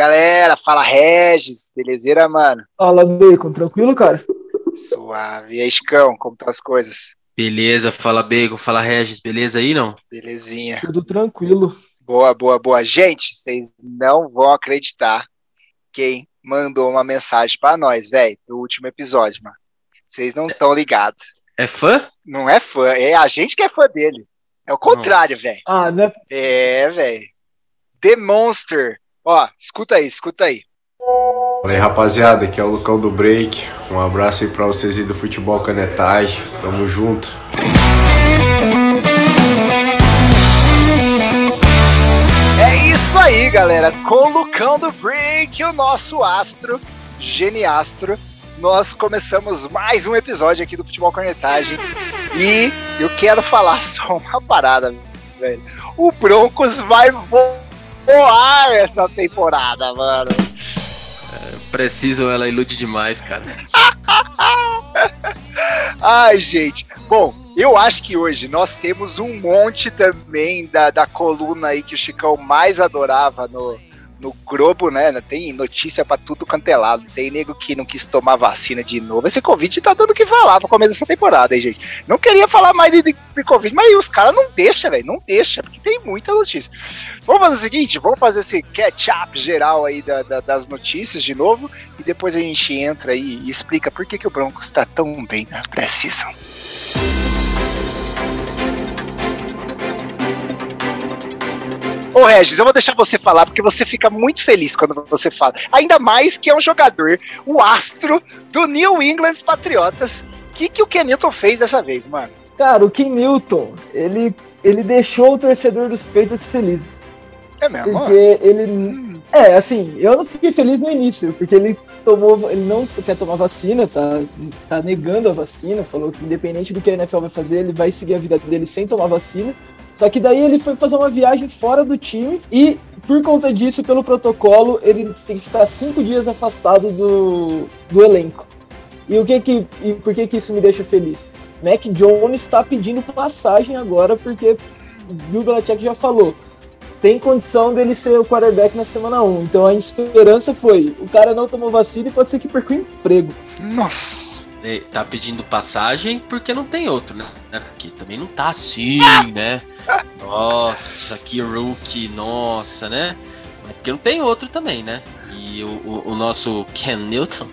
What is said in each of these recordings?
galera, fala Regis, belezeira, mano? Fala, Bacon, tranquilo, cara? Suave. E aí, Chicão, como estão as coisas? Beleza, fala Bacon, fala Regis, beleza aí, não? Belezinha. Tudo tranquilo. Boa, boa, boa. Gente, vocês não vão acreditar quem mandou uma mensagem para nós, velho, do último episódio, mano. Vocês não estão ligados. É fã? Não é fã, é a gente que é fã dele. É o contrário, velho. Ah, né? É, velho. The Monster. Ó, escuta aí, escuta aí. Fala aí, rapaziada, aqui é o Lucão do Break. Um abraço aí pra vocês aí do Futebol Canetagem. Tamo junto. É isso aí, galera. Com o Lucão do Break, o nosso astro, geniastro, nós começamos mais um episódio aqui do Futebol Cornetagem. E eu quero falar só uma parada, velho. O Broncos vai voar essa temporada, mano. Preciso, ela ilude demais, cara. Ai, gente. Bom, eu acho que hoje nós temos um monte também da, da coluna aí que o Chicão mais adorava no, no Globo, né? Tem notícia pra tudo quanto é. Tem nego que não quis tomar vacina de novo. Esse Covid tá dando o que falar pro começo dessa temporada, hein, gente? Não queria falar mais de, de, de Covid, mas os caras não deixam, velho. Não deixa, porque tem muita notícia. Vamos fazer o seguinte: vamos fazer esse catch-up geral aí da, da, das notícias de novo. E depois a gente entra aí e explica por que, que o Broncos tá tão bem na pré-season. Ô Regis, eu vou deixar você falar porque você fica muito feliz quando você fala. Ainda mais que é um jogador, o astro do New England Patriotas. O que, que o Kenilton fez dessa vez, mano? Cara, o Ken Newton, ele, ele deixou o torcedor dos Patriots felizes. É mesmo? Porque ele. É, assim, eu não fiquei feliz no início, porque ele tomou. Ele não quer tomar vacina, tá, tá negando a vacina, falou que independente do que a NFL vai fazer, ele vai seguir a vida dele sem tomar vacina. Só que daí ele foi fazer uma viagem fora do time e, por conta disso, pelo protocolo, ele tem que ficar cinco dias afastado do, do elenco. E o que que. E por que que isso me deixa feliz? Mac Jones está pedindo passagem agora, porque Bill Belichick já falou. Tem condição dele ser o quarterback na semana 1. Então a esperança foi: o cara não tomou vacina e pode ser que perca o emprego. Nossa! Ele Tá pedindo passagem porque não tem outro, né? Porque também não tá assim, né? Nossa, que rookie, nossa, né? Mas Porque não tem outro também, né? E o, o, o nosso Ken Newton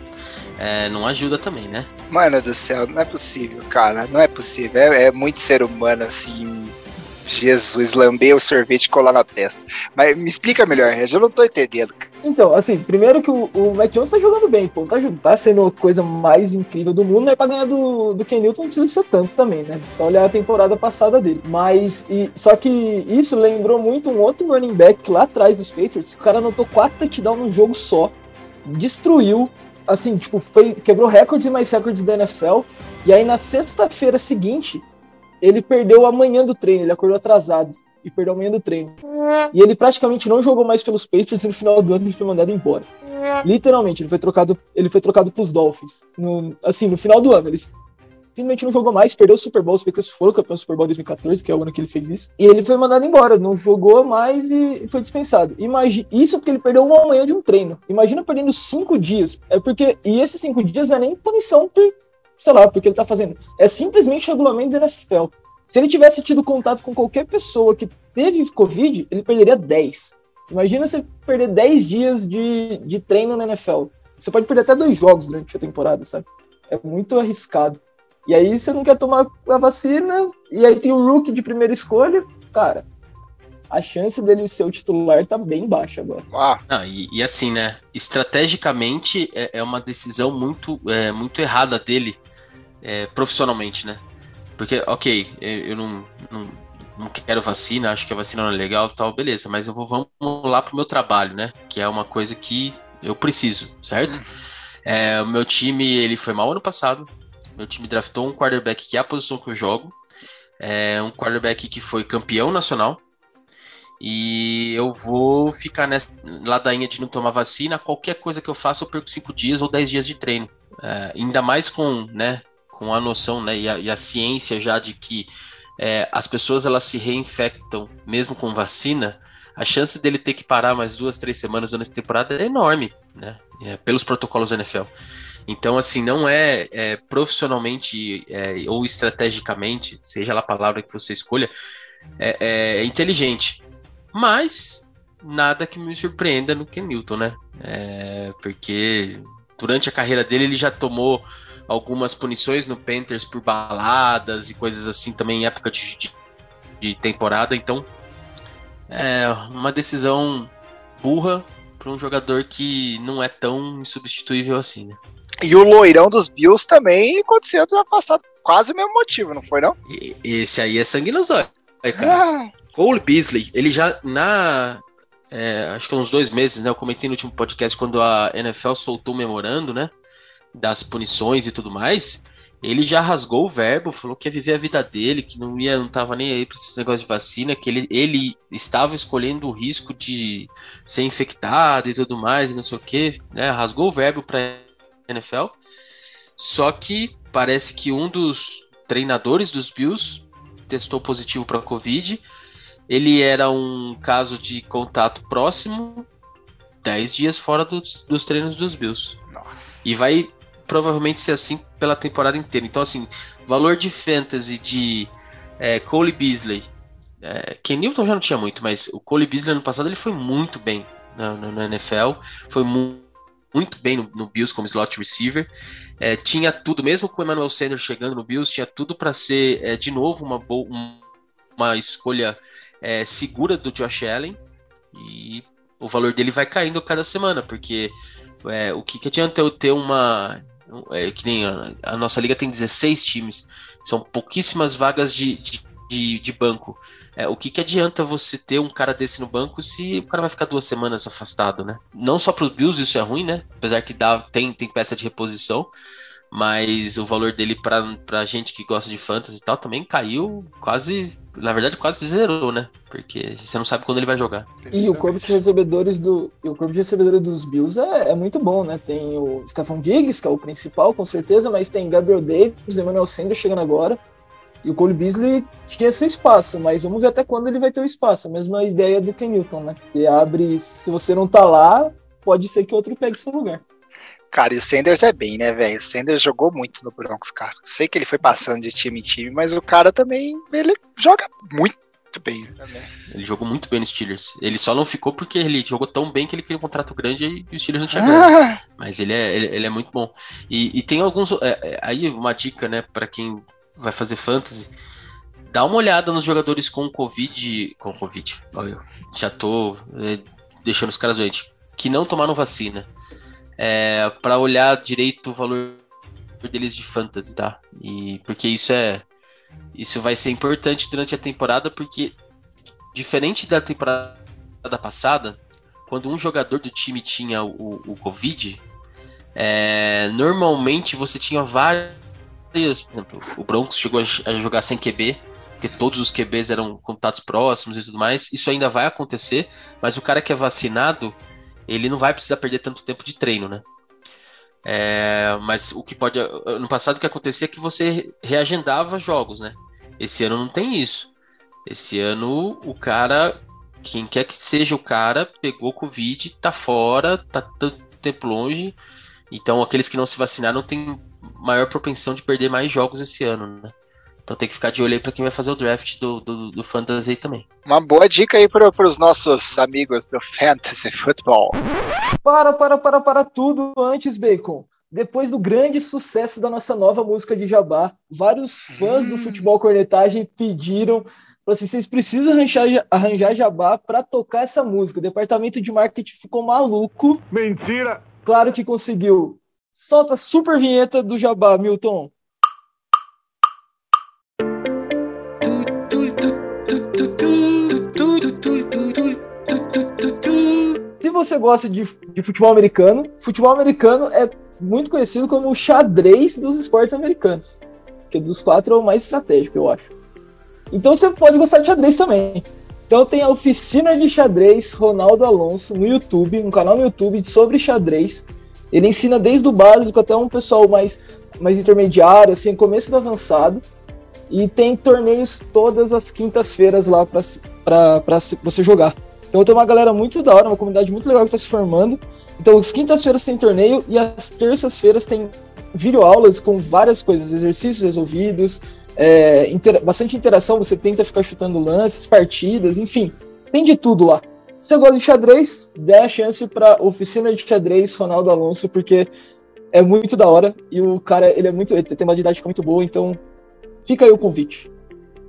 é, não ajuda também, né? Mano do céu, não é possível, cara. Não é possível. É, é muito ser humano assim. Jesus, lamber o sorvete e colar na testa. Mas me explica melhor. Eu não tô entendendo. Então, assim, primeiro que o, o Mac Jones tá jogando bem, pô. Tá, tá sendo a coisa mais incrível do mundo, mas pra ganhar do, do Ken Newton não precisa ser tanto também, né? Só olhar a temporada passada dele. Mas, e, só que isso lembrou muito um outro running back lá atrás dos Patriots. O cara anotou quatro touchdowns num jogo só. Destruiu. Assim, tipo, foi, quebrou recordes e mais recordes da NFL. E aí na sexta-feira seguinte, ele perdeu a manhã do treino. Ele acordou atrasado. E perdeu a manhã do treino. E ele praticamente não jogou mais pelos Patriots e no final do ano ele foi mandado embora. Literalmente, ele foi trocado, ele foi trocado pros Dolphins. No, assim, no final do ano. Ele simplesmente não jogou mais, perdeu o Super Bowl, os Patriots foram campeão do Super Bowl 2014, que é o ano que ele fez isso. E ele foi mandado embora, não jogou mais e foi dispensado. Imagina, isso porque ele perdeu uma manhã de um treino. Imagina perdendo cinco dias. É porque. E esses cinco dias não é nem punição por, sei lá, porque ele tá fazendo. É simplesmente regulamento da NFL. Se ele tivesse tido contato com qualquer pessoa que teve Covid, ele perderia 10. Imagina você perder 10 dias de, de treino na NFL. Você pode perder até dois jogos durante a temporada, sabe? É muito arriscado. E aí você não quer tomar a vacina, e aí tem o rookie de primeira escolha. Cara, a chance dele ser o titular tá bem baixa agora. Ah, Não, e, e assim, né? Estrategicamente é, é uma decisão muito, é, muito errada dele é, profissionalmente, né? Porque, ok, eu, não, não, não quero vacina, acho que a vacina não é legal tal, beleza, mas eu vou vamos lá pro meu trabalho, né? Que é uma coisa que eu preciso, certo? É, o meu time, ele foi mal ano passado. Meu time draftou um quarterback que é a posição que eu jogo. É um quarterback que foi campeão nacional. E eu vou ficar nessa ladainha de não tomar vacina. Qualquer coisa que eu faça, eu perco 5 dias ou 10 dias de treino. É, ainda mais com, né, com a noção né, e, a, e a ciência já de que é, as pessoas elas se reinfectam mesmo com vacina a chance dele ter que parar mais duas, três semanas durante a temporada é enorme, né? É, pelos protocolos da NFL. Então, assim, não é, é profissionalmente é, ou estrategicamente, seja lá a palavra que você escolha, é, é, é inteligente. Mas nada que me surpreenda no Ken Newton, né? É, porque durante a carreira dele ele já tomou algumas punições no Panthers por baladas e coisas assim também em época de, de, de temporada. Então, é uma decisão burra para um jogador que não é tão insubstituível assim, né? E o loirão dos Bills também aconteceu afastado quase o mesmo motivo, não foi não? E, esse aí é sangue nos olhos, cara. Ah. Cole Beasley, ele já na é, acho que uns dois meses, né? Eu comentei no último podcast quando a NFL soltou o memorando, né? Das punições e tudo mais ele já rasgou o verbo, falou que ia viver a vida dele, que não ia, não tava nem aí para esses negócios de vacina, que ele, ele estava escolhendo o risco de ser infectado e tudo mais, e não sei o que, né? Rasgou o verbo para NFL. Só que parece que um dos treinadores dos Bills testou positivo para Covid. Ele era um caso de contato próximo, 10 dias fora dos, dos treinos dos Bills. Nossa. E vai provavelmente ser assim pela temporada inteira. Então, assim, valor de fantasy de é, Cole Beasley. É, Ken Newton já não tinha muito, mas o Cole Beasley ano passado ele foi muito bem na, na, na NFL. Foi mu muito bem no, no, Bills como slot receiver. É, tinha tudo, mesmo com o Emmanuel Sanders chegando no Bills, tinha tudo para ser é, de novo uma, boa, uma escolha é, segura do Josh Allen. E o valor dele vai caindo cada semana, porque é, o que, que adianta eu ter uma é, que nem a, a, nossa liga tem 16 times, são pouquíssimas vagas de, de, de, de banco. É, o que, que adianta você ter um cara desse no banco se o cara vai ficar duas semanas afastado, né? Não só para os Bills isso é ruim, né? Apesar que dá, tem, tem peça de reposição, mas o valor dele para gente que gosta de fantasy e tal também caiu quase na verdade, quase zerou, né? Porque você não sabe quando ele vai jogar. E o corpo de recebedores do. o corpo de recebedores dos Bills é, é, muito bom, né? Tem o Stefan Diggs, que é o principal, com certeza, mas tem Gabriel Davis, Emmanuel Sanders chegando agora. E o Cole Beasley tinha esse espaço, mas vamos ver até quando ele vai ter o espaço. A mesma ideia do Ken Newton, né? Você abre, se você não tá lá, pode ser que outro pegue seu lugar. Cara, e o Sanders é bem, né, velho? O Sanders jogou muito no Broncos, cara. Sei que ele foi passando de time em time, mas o cara também, ele joga muito bem. Né? Ele jogou muito bem no Steelers. Ele só não ficou porque ele jogou tão bem que ele queria um contrato grande e o Steelers não tinha ah! Mas ele é, ele, ele, é muito bom. E, e tem alguns. É, é, aí uma dica, né, para quem vai fazer fantasy. Dá uma olhada nos jogadores com Covid. Com Covid. Olha, já tô é, deixando os caras doentes. Que não tomaram vacina é, para olhar direito o valor deles de fantasy, tá? E porque isso é isso vai ser importante durante a temporada porque diferente da temporada passada, quando um jogador do time tinha o, o Covid, é, normalmente você tinha várias, por exemplo, o Broncos chegou a jogar sem QB, porque todos os QBs eram contatos próximos e tudo mais. Isso ainda vai acontecer, mas o cara que é vacinado, ele não vai precisar perder tanto tempo de treino, né? É, mas o que pode. No passado o que acontecia é que você reagendava jogos, né? Esse ano não tem isso. Esse ano o cara, quem quer que seja o cara, pegou Covid, tá fora, tá tanto tempo longe. Então aqueles que não se vacinaram têm maior propensão de perder mais jogos esse ano, né? Então tem que ficar de olho aí pra quem vai fazer o draft do, do, do Fantasy também. Uma boa dica aí para os nossos amigos do Fantasy Football. Para, para, para, para tudo antes, Bacon. Depois do grande sucesso da nossa nova música de Jabá, vários fãs hum. do Futebol Cornetagem pediram assim, vocês precisam arranjar, arranjar Jabá para tocar essa música. O departamento de marketing ficou maluco. Mentira! Claro que conseguiu. Solta a super vinheta do Jabá, Milton. Você gosta de, de futebol americano, futebol americano é muito conhecido como o xadrez dos esportes americanos. Que dos quatro é o mais estratégico, eu acho. Então você pode gostar de xadrez também. Então tem a oficina de xadrez Ronaldo Alonso no YouTube, um canal no YouTube sobre xadrez. Ele ensina desde o básico até um pessoal mais, mais intermediário, assim, começo do avançado. E tem torneios todas as quintas-feiras lá para você jogar. Então tem uma galera muito da hora, uma comunidade muito legal que está se formando. Então, as quintas-feiras tem torneio e as terças-feiras tem videoaulas com várias coisas, exercícios resolvidos, é, inter bastante interação, você tenta ficar chutando lances, partidas, enfim, tem de tudo lá. Se você gosta de xadrez, dê a chance para oficina de xadrez Ronaldo Alonso, porque é muito da hora e o cara, ele é muito, ele tem uma didática muito boa, então fica aí o convite.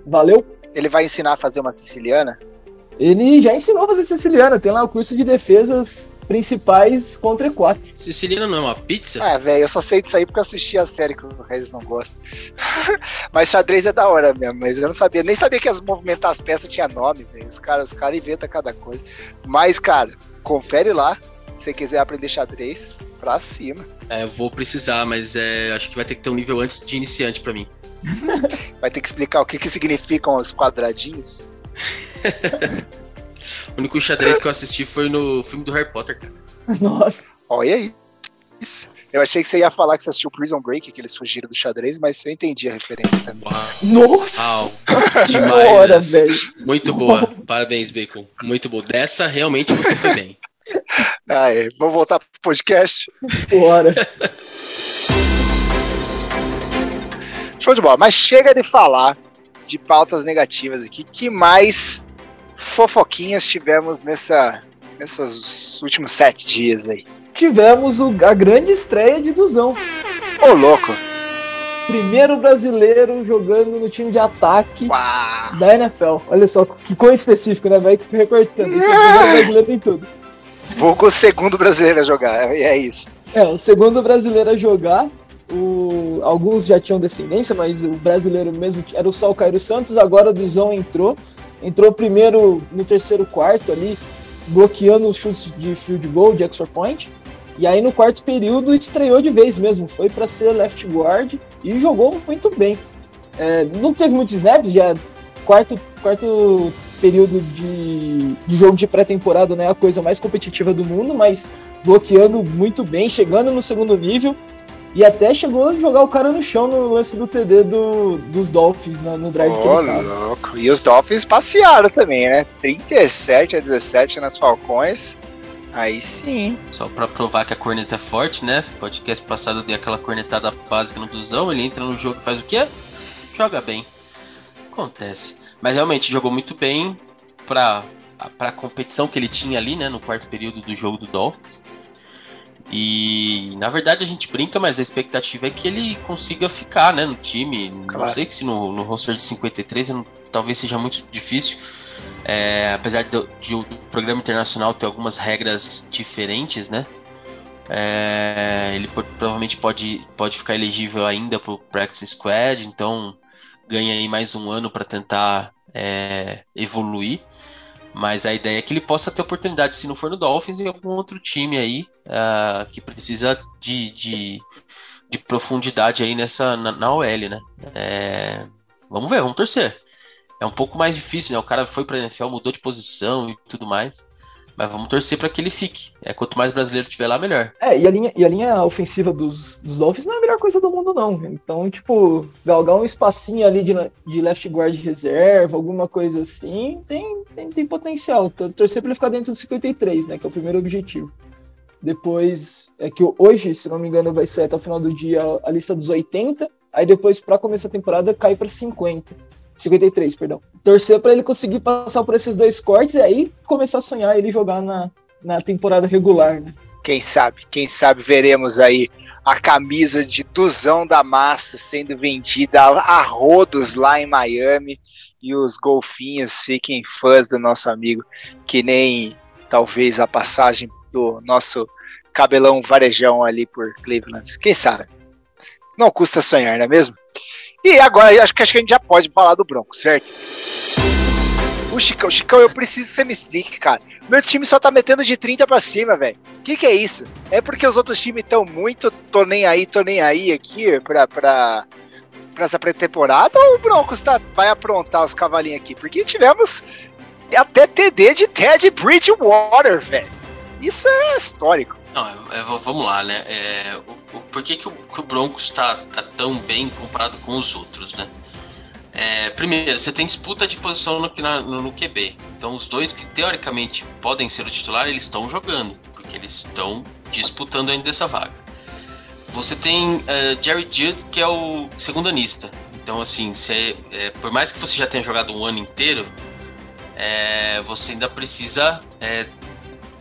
Valeu? Ele vai ensinar a fazer uma siciliana? Ele já ensinou a fazer siciliana, tem lá o curso de defesas principais contra E4. Siciliana não é uma pizza? Ah, velho, eu só sei disso aí porque eu assisti a série que o Regis não gosta. mas xadrez é da hora mesmo, mas eu não sabia, nem sabia que as movimentar as peças tinha nome, velho. Os caras, os caras inventam cada coisa. Mas, cara, confere lá, se você quiser aprender xadrez, pra cima. É, eu vou precisar, mas é, acho que vai ter que ter um nível antes de iniciante para mim. vai ter que explicar o que, que significam os quadradinhos. o único xadrez que eu assisti foi no filme do Harry Potter, cara. Nossa. Olha isso. Eu achei que você ia falar que você assistiu Prison Break, que eles fugiram do xadrez, mas eu entendi a referência também. Uau. Nossa! Uau. Demais. velho. Muito boa. Parabéns, Bacon. Muito boa. Dessa, realmente, você foi bem. Ah, é. Vamos voltar pro podcast? Bora. Show de bola. Mas chega de falar de pautas negativas aqui. Que mais fofoquinhas tivemos nessa, nesses últimos sete dias aí? Tivemos o, a grande estreia de Duzão. Ô, louco! Primeiro brasileiro jogando no time de ataque Uau. da NFL. Olha só que coisa específica, né? Vai recortando. Então, o brasileiro tem tudo. Vulgo o segundo brasileiro a jogar, e é isso. É, o segundo brasileiro a jogar. O, alguns já tinham descendência, mas o brasileiro mesmo era o Sal Cairo Santos, agora o Duzão entrou. Entrou primeiro no terceiro quarto ali, bloqueando os chutes de field goal, de extra point. E aí no quarto período estreou de vez mesmo, foi para ser left guard e jogou muito bem. É, não teve muitos snaps, já quarto, quarto período de, de jogo de pré-temporada não é a coisa mais competitiva do mundo, mas bloqueando muito bem, chegando no segundo nível e até chegou a jogar o cara no chão no lance do TD do, dos Dolphins no, no drive oh, que ele louco. E os Dolphins passearam também, né? 37 a 17 nas Falcões. Aí sim. Só pra provar que a corneta é forte, né? Podcast passado eu dei aquela cornetada básica no Duzão. Ele entra no jogo e faz o quê? Joga bem. Acontece. Mas realmente jogou muito bem para a competição que ele tinha ali, né, no quarto período do jogo do Dolphins. E na verdade a gente brinca, mas a expectativa é que ele consiga ficar né, no time. Claro. Não sei que se no, no roster de 53 não, talvez seja muito difícil. É, apesar de, de, o programa internacional ter algumas regras diferentes, né? É, ele pode, provavelmente pode, pode ficar elegível ainda para o Practice Squad, então ganha aí mais um ano para tentar é, evoluir. Mas a ideia é que ele possa ter oportunidade, se não for no Dolphins, em algum outro time aí uh, que precisa de, de, de, profundidade aí nessa na, na OL, né? É, vamos ver, vamos torcer. É um pouco mais difícil, né? O cara foi pra NFL, mudou de posição e tudo mais. Mas vamos torcer para que ele fique. É, quanto mais brasileiro tiver lá, melhor. É, e a linha, e a linha ofensiva dos, dos Dolphins não é a melhor coisa do mundo, não. Então, tipo, galgar um espacinho ali de, de left guard reserva, alguma coisa assim, tem, tem, tem potencial. Torcer para ele ficar dentro do 53, né? Que é o primeiro objetivo. Depois, é que hoje, se não me engano, vai ser até o final do dia a lista dos 80. Aí depois, para começar a temporada, cai para 50. 53, perdão. Torcer para ele conseguir passar por esses dois cortes e aí começar a sonhar ele jogar na, na temporada regular, né? Quem sabe, quem sabe veremos aí a camisa de Duzão da Massa sendo vendida a rodos lá em Miami e os golfinhos fiquem fãs do nosso amigo, que nem talvez a passagem do nosso cabelão varejão ali por Cleveland. Quem sabe? Não custa sonhar, não é mesmo? E agora acho que, acho que a gente já pode falar do Bronco, certo? O Chicão, Chicão, eu preciso que você me explique, cara. Meu time só tá metendo de 30 pra cima, velho. O que, que é isso? É porque os outros times estão muito tô nem aí, tô nem aí aqui pra, pra, pra essa pré-temporada ou o Broncos tá, vai aprontar os cavalinhos aqui? Porque tivemos até TD de Ted Bridgewater, velho. Isso é histórico. Não, é, é, vamos lá, né? É, o, o, por que, que, o, que o Broncos está tá tão bem comparado com os outros, né? É, primeiro, você tem disputa de posição no, no, no, QB. Então, os dois que teoricamente podem ser o titular, eles estão jogando, porque eles estão disputando ainda essa vaga. Você tem uh, Jerry Judd, que é o segundo anista. Então, assim, você, é, por mais que você já tenha jogado um ano inteiro, é, você ainda precisa é,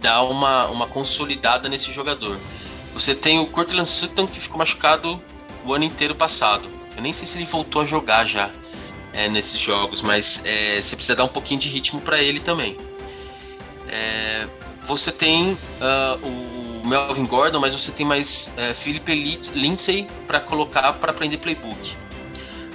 dar uma, uma consolidada nesse jogador. Você tem o Cortland Sutton, que ficou machucado o ano inteiro passado. Eu nem sei se ele voltou a jogar já é, nesses jogos, mas é, você precisa dar um pouquinho de ritmo para ele também. É, você tem uh, o Melvin Gordon, mas você tem mais uh, Philip Lindsay para colocar para aprender playbook.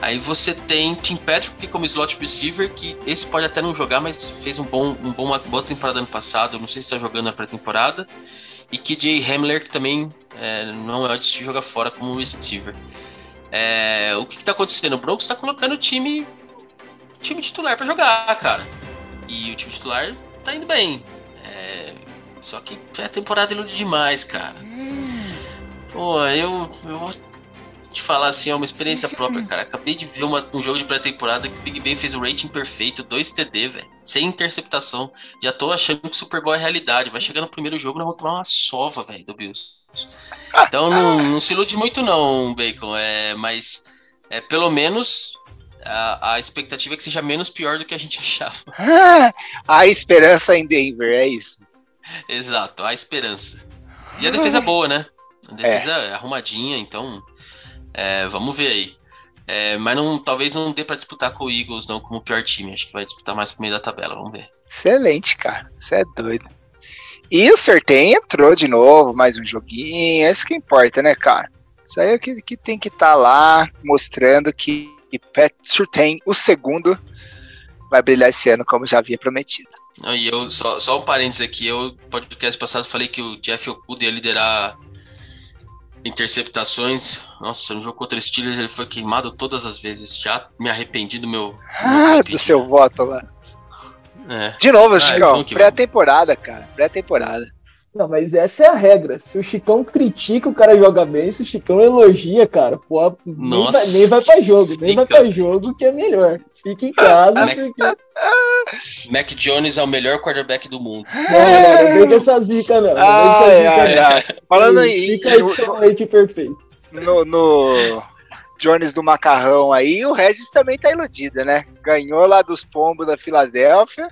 Aí você tem Tim Patrick como slot receiver, que esse pode até não jogar, mas fez um bom, um bom, uma boa temporada ano passado. Não sei se está jogando na pré-temporada. E KJ Hamler, que também é, não é de se jogar fora como receiver. É, o que, está acontecendo? O Broncos está colocando o time, time titular para jogar, cara. E o time titular tá indo bem. É, só que a temporada ilude demais, cara. Pô, eu, eu vou te falar assim, é uma experiência própria, cara. Acabei de ver uma, um jogo de pré-temporada que o Big Ben fez o rating perfeito, 2 TD, velho. Sem interceptação. Já tô achando que o Super Bowl é realidade. Vai chegar no primeiro jogo, nós vamos tomar uma sova, velho, do Bills. Então não, não, se ilude muito não, Bacon. É, mas é, pelo menos a, a, expectativa é que seja menos pior do que a gente achava. a esperança em Denver, é isso. Exato, a esperança. E a defesa é boa, né? A defesa é, é arrumadinha, então é, vamos ver aí. É, mas não, talvez não dê para disputar com o Eagles não como pior time. Acho que vai disputar mais pro meio da tabela. Vamos ver. Excelente, cara. Você é doido. E o Sertem entrou de novo, mais um joguinho. É isso que importa, né, cara? Isso aí é que, que tem que estar tá lá mostrando que Pat Surtain, o segundo, vai brilhar esse ano, como já havia prometido. E eu, só, só um parênteses aqui, eu, podcast passado, falei que o Jeff Okuda ia liderar interceptações. Nossa, no jogo contra o Steelers ele foi queimado todas as vezes. Já me arrependi do meu. Ah, do seu voto lá. É. De novo, ah, Chicão, pré-temporada, cara. Pré-temporada. Não, mas essa é a regra. Se o Chicão critica, o cara joga bem. Se o Chicão elogia, cara, pô, nem, vai, nem vai pra jogo. Nem vai pra jogo que é melhor. Fica em casa. Mac... Porque... Mac Jones é o melhor quarterback do mundo. Não, não, não vem essa zica, não. Ai, ai, ai, ai. Falando aí. Fica aí perfeito. No, no Jones do Macarrão aí, o Regis também tá iludido, né? Ganhou lá dos pombos da Filadélfia.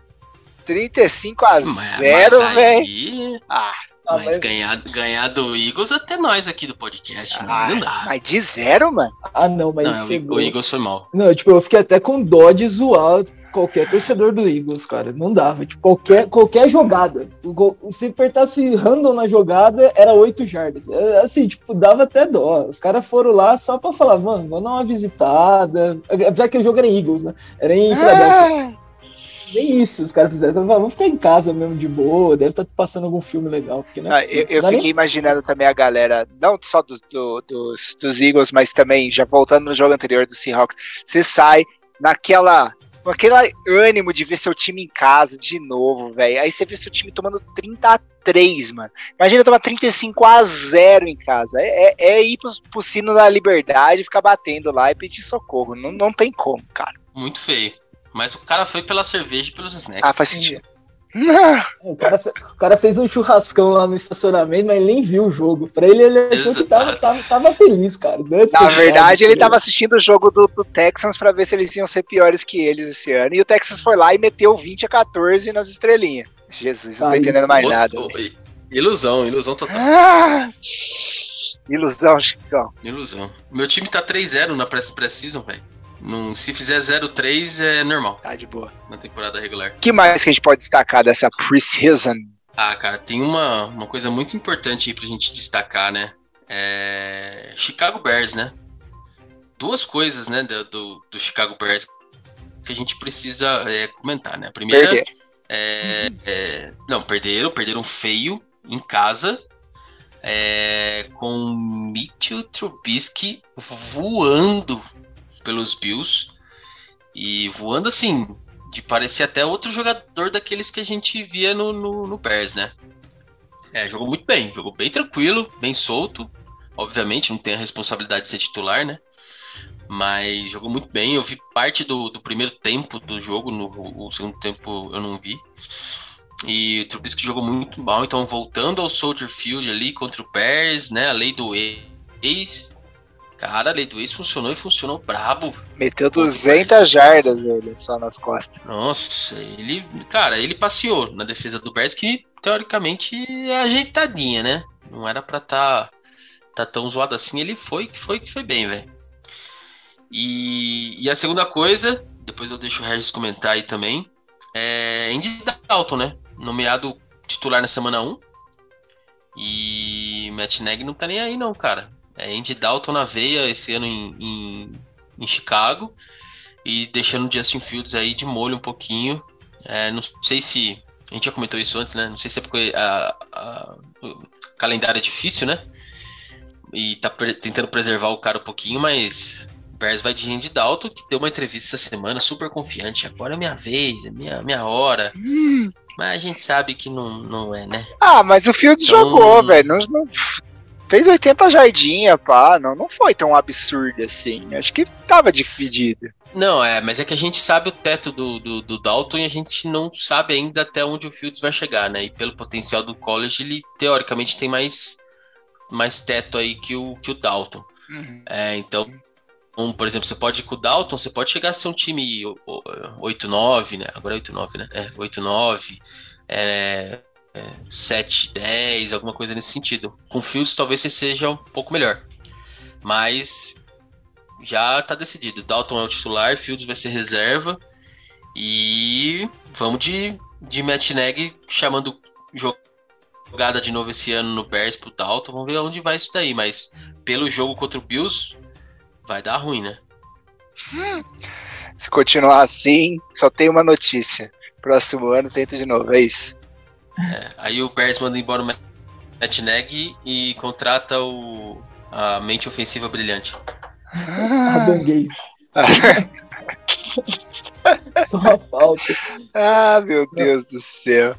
35 a 0, velho. Ah, mas, mas ganhar, ganhar do Eagles até nós aqui do podcast, ah, não dá. Mas de zero, mano? Ah, não, mas não, chegou. o Eagles foi mal. Não, tipo, eu fiquei até com dó de zoar qualquer torcedor do Eagles, cara. Não dava. Tipo, qualquer, qualquer jogada. Se apertasse random na jogada, era 8 jardas. É, assim, tipo, dava até dó. Os caras foram lá só pra falar, mano, vamos dar uma visitada. Apesar que o jogo era em Eagles, né? Era em Philadelphia. Ah! Nem isso, os caras fizeram. Vamos ficar em casa mesmo de boa, deve estar tá passando algum filme legal. Porque não é ah, eu, eu fiquei nem... imaginando também a galera, não só dos, do, dos, dos Eagles, mas também, já voltando no jogo anterior do Seahawks, você sai naquela com aquele ânimo de ver seu time em casa de novo, velho. Aí você vê seu time tomando 30 a 3, mano. Imagina tomar 35 a 0 em casa. É, é, é ir pro, pro sino da liberdade, ficar batendo lá e pedir socorro. Não, não tem como, cara. Muito feio. Mas o cara foi pela cerveja e pelos snacks. Ah, faz sentido. O cara, o cara, fez um churrascão lá no estacionamento, mas nem viu o jogo. Pra ele, ele achou que tava, tava, tava feliz, cara. Na verdade, ele tava assistindo o jogo do, do, Texans pra ver se eles iam ser piores que eles esse ano. E o Texas foi lá e meteu 20 a 14 nas estrelinhas. Jesus, não tô entendendo mais nada. Ilusão, ilusão total. Ah, ilusão, Chicão. Ilusão. Meu time tá 3-0 na pré-season, velho. Se fizer 0-3 é normal. Tá de boa. Na temporada regular. que mais que a gente pode destacar dessa preseason? Ah, cara, tem uma, uma coisa muito importante aí pra gente destacar, né? É... Chicago Bears, né? Duas coisas, né, do, do, do Chicago Bears que a gente precisa é, comentar, né? A primeira. Perder. É, é, não, perderam, perderam feio em casa. É, com Mitchell Trubisky voando pelos Bills e voando assim, de parecer até outro jogador daqueles que a gente via no, no, no Bears, né? É, jogou muito bem, jogou bem tranquilo, bem solto. Obviamente, não tem a responsabilidade de ser titular, né? Mas jogou muito bem. Eu vi parte do, do primeiro tempo do jogo, no o segundo tempo eu não vi. E o Trubisky jogou muito mal, então voltando ao Soldier Field ali contra o Bears, né? A lei do ex. Cara, a lei do ex funcionou e funcionou brabo. Meteu 200 jardas ele só nas costas. Nossa, ele, cara, ele passeou na defesa do Bears que teoricamente é ajeitadinha, né? Não era pra tá, tá tão zoado assim. Ele foi que foi que foi bem, velho. E, e a segunda coisa, depois eu deixo o Regis comentar aí também, é Andy Dalton, né? Nomeado titular na semana 1. E Matt Nagy não tá nem aí não, cara. É Andy Dalton na veia esse ano em, em, em Chicago. E deixando o Justin Fields aí de molho um pouquinho. É, não sei se. A gente já comentou isso antes, né? Não sei se é porque a, a, o calendário é difícil, né? E tá tentando preservar o cara um pouquinho, mas Bears vai de Andy Dalton, que deu uma entrevista essa semana super confiante. Agora é minha vez, é minha, minha hora. Hum. Mas a gente sabe que não, não é, né? Ah, mas o Fields então... jogou, velho. Não, não, fez 80 jardinha, pá. Não, não foi tão absurdo assim. Acho que tava dividido. Não, é, mas é que a gente sabe o teto do, do, do, Dalton e a gente não sabe ainda até onde o Fields vai chegar, né? E pelo potencial do college, ele teoricamente tem mais, mais teto aí que o, que o Dalton. Uhum. É, então, um, por exemplo, você pode ir com o Dalton, você pode chegar a ser um time 8-9, né? Agora é 8-9, né? É, 8-9, é, é, 7-10, alguma coisa nesse sentido. Com Fields talvez seja um pouco melhor. Mas já tá decidido. Dalton é o titular, Fields vai ser reserva. E vamos de, de Matt Neg chamando jogada de novo esse ano no Bears pro Dalton. Vamos ver onde vai isso daí. Mas pelo jogo contra o Bills, vai dar ruim, né? Se continuar assim, só tem uma notícia. Próximo ano tenta de novo, é isso. É, aí o Bears manda embora o Matt Neg e contrata o, a mente ofensiva brilhante. Ah. Só a falta. Ah, meu Deus do céu.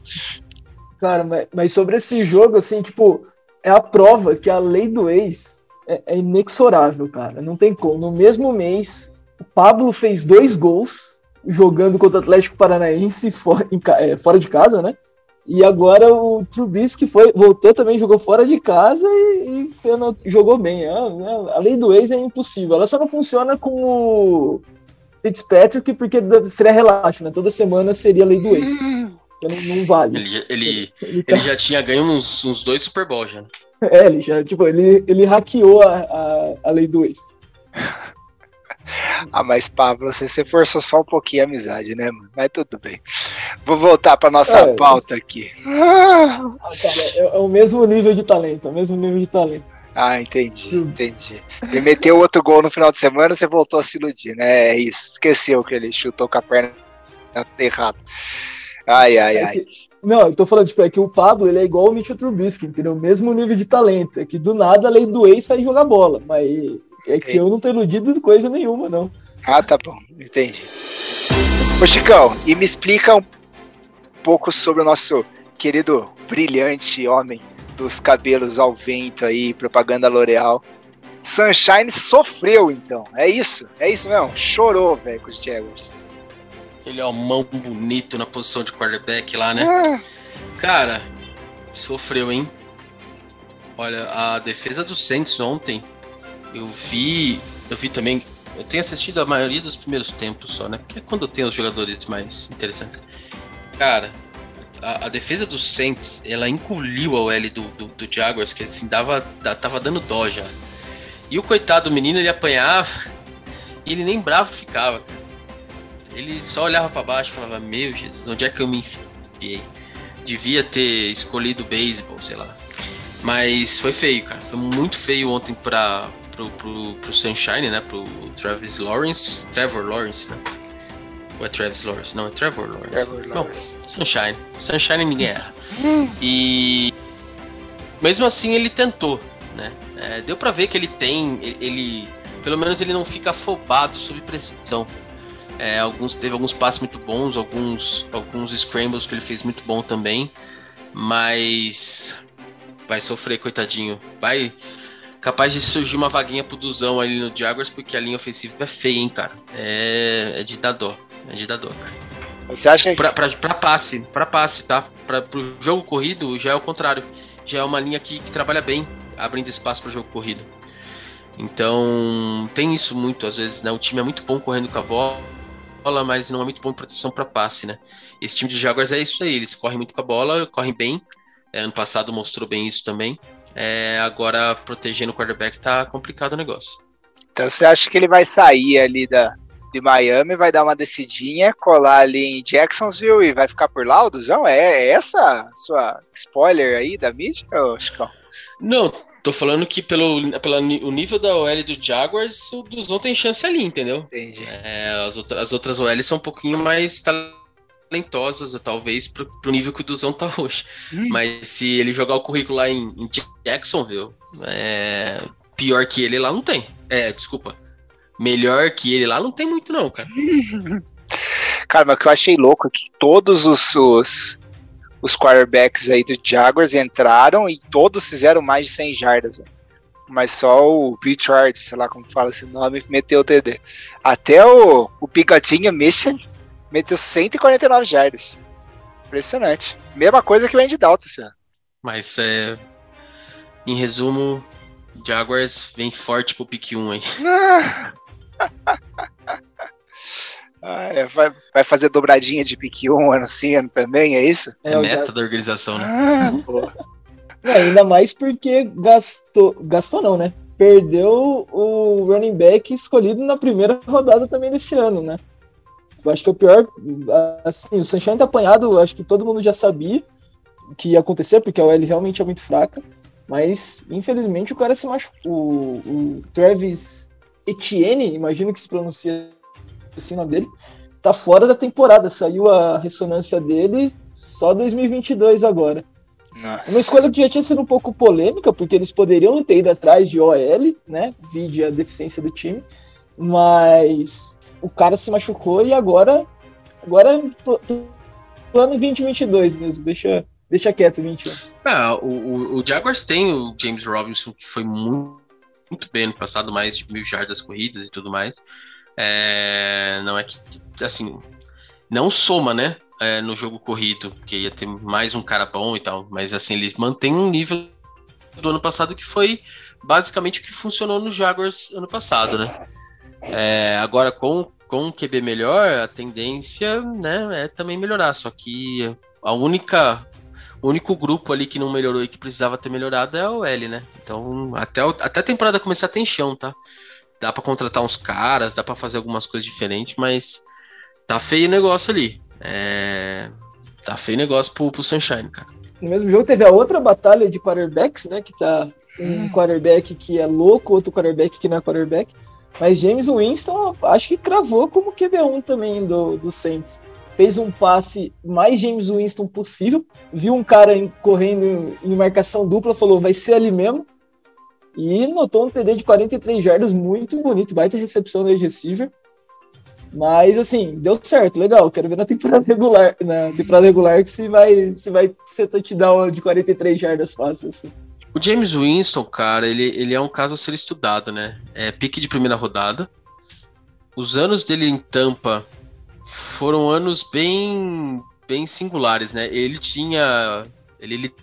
Cara, mas, mas sobre esse jogo, assim, tipo, é a prova que a lei do ex é, é inexorável, cara. Não tem como. No mesmo mês, o Pablo fez dois gols jogando contra o Atlético Paranaense fora, em, é, fora de casa, né? E agora o Trubisky foi, voltou também, jogou fora de casa e, e jogou bem. É, é, a lei do ex é impossível. Ela só não funciona com o Fitzpatrick porque seria relaxo, né? Toda semana seria a lei do ex. Então não, não vale. Ele, ele, ele, tá... ele, já tinha ganho uns, uns dois Super Bowl já. É, ele já, tipo, ele, ele hackeou a, a, a lei do ex. ah, mas Pablo, você, você forçou só um pouquinho a amizade, né, mano? Mas tudo bem. Vou voltar pra nossa é, pauta aqui. Ah, cara, é, é, o mesmo nível de talento, é o mesmo nível de talento. Ah, entendi, entendi. Ele meteu outro gol no final de semana, você voltou a se iludir, né? É isso. Esqueceu que ele chutou com a perna errada. Ai, ai, ai. É não, eu tô falando, tipo, é que o Pablo, ele é igual o Mitchell Trubisky, entendeu? Mesmo nível de talento. É que do nada a lei do ex faz jogar bola. Mas é que eu não tô iludido de coisa nenhuma, não. Ah, tá bom. Entendi. Ô, Chicão, e me explica um pouco sobre o nosso querido brilhante homem dos cabelos ao vento aí, propaganda L'Oreal. Sunshine sofreu, então. É isso? É isso mesmo? Chorou, velho, com os Jaguars. Aquele mão bonito na posição de quarterback lá, né? Ah. Cara, sofreu, hein? Olha, a defesa do Saints ontem, eu vi. Eu vi também. Eu tenho assistido a maioria dos primeiros tempos só, né? Que é quando tem os jogadores mais interessantes. Cara, a, a, defesa do Saints, ela engoliu a OL do, do, do Jaguars, que assim, dava, tava dando dó já. E o coitado do menino, ele apanhava e ele nem bravo ficava, cara. Ele só olhava para baixo e falava: Meu Jesus, onde é que eu me enfiei? Devia ter escolhido beisebol, sei lá. Mas foi feio, cara. Foi muito feio ontem pra, pro, pro, pro Sunshine, né? Pro Travis Lawrence. Trevor Lawrence, né? Ou é Travis Lawrence? Não, é Trevor Lawrence. Trevor Lawrence. Não, Sunshine. Sunshine ninguém erra. e mesmo assim ele tentou, né? É, deu pra ver que ele tem. Ele. Pelo menos ele não fica afobado sob pressão. É, alguns, teve alguns passes muito bons, alguns, alguns scrambles que ele fez muito bom também. Mas vai sofrer, coitadinho. Vai. capaz de surgir uma vaguinha pro Duzão ali no Jaguars, porque a linha ofensiva é feia, hein, cara. É, é de dar dó. É de dar dó, cara. Você acha que... pra, pra, pra passe, pra passe, tá? Pra, pro jogo corrido já é o contrário. Já é uma linha que, que trabalha bem, abrindo espaço para jogo corrido. Então, tem isso muito, às vezes, né? O time é muito bom correndo com a bola, mas não é muito bom em proteção para passe, né? Esse time de Jaguars é isso aí, eles correm muito com a bola, correm bem. É, ano passado mostrou bem isso também. É, agora, protegendo o quarterback tá complicado o negócio. Então você acha que ele vai sair ali da, de Miami, vai dar uma descidinha, colar ali em Jacksonville e vai ficar por lá, o Duzão? É, é essa sua spoiler aí da mídia, Chicão? Não, tô falando que pelo, pelo o nível da OL do Jaguars, o Duzão tem chance ali, entendeu? Entendi. É, as, outras, as outras OLs são um pouquinho mais talentosas, talvez, pro, pro nível que o Duzão tá hoje. Hum. Mas se ele jogar o currículo lá em, em Jacksonville, é, pior que ele lá não tem. É, desculpa. Melhor que ele lá não tem muito, não, cara. cara, mas o que eu achei louco é que todos os, os, os quarterbacks aí do Jaguars entraram e todos fizeram mais de 100 jardas. Mas só o Richard, sei lá como fala esse nome, meteu o TD. Até o, o Picotinho Mission meteu 149 jardas. Impressionante. Mesma coisa que o Andy Dalton, senhor. Mas é. Em resumo, Jaguars vem forte pro pick 1 aí. ah, é, vai, vai fazer dobradinha de pick 1 ano sim, ano também, é isso? É, é meta já... da organização, né? Ah, pô. É, ainda mais porque gastou. Gastou não, né? Perdeu o running back escolhido na primeira rodada também desse ano, né? Eu acho que o pior, assim, o Sunshine tá apanhado, acho que todo mundo já sabia que ia acontecer, porque a OL realmente é muito fraca. Mas, infelizmente, o cara se machucou. O, o Travis Etienne, imagino que se pronuncia assim o nome dele, tá fora da temporada. Saiu a ressonância dele só 2022 agora. Nossa. Uma escolha que já tinha sido um pouco polêmica, porque eles poderiam ter ido atrás de OL, né? Vide a deficiência do time. Mas o cara se machucou e agora. Agora plano 2022 mesmo. Deixa, deixa quieto 21. Ah, o, o, o Jaguars tem o James Robinson, que foi muito, muito bem no passado, mais de mil jardas corridas e tudo mais. É, não é que, assim, não soma, né? É, no jogo corrido, que ia ter mais um cara bom e tal, mas assim, eles mantêm um nível do ano passado que foi basicamente o que funcionou no Jaguars ano passado, né? É, agora, com, com o QB melhor, a tendência né, é também melhorar. Só que a única. O único grupo ali que não melhorou e que precisava ter melhorado é o L, né? Então, até, até a temporada começar tem chão, tá? Dá para contratar uns caras, dá para fazer algumas coisas diferentes, mas tá feio o negócio ali. É... Tá feio o negócio pro, pro Sunshine, cara. No mesmo jogo teve a outra batalha de quarterbacks, né? Que tá um quarterback que é louco, outro quarterback que não é quarterback. Mas James Winston, acho que cravou como QB1 também do, do Saints. Fez um passe mais James Winston possível. Viu um cara correndo em marcação dupla, falou, vai ser ali mesmo. E notou um TD de 43 jardas muito bonito, baita recepção do receiver. Mas assim, deu certo, legal. Quero ver na temporada regular, na temporada regular que se vai, se vai ser touchdown de 43 jardas fácil assim. O James Winston, cara, ele, ele é um caso a ser estudado, né? É pique de primeira rodada. Os anos dele em Tampa foram anos bem bem singulares, né? Ele tinha ele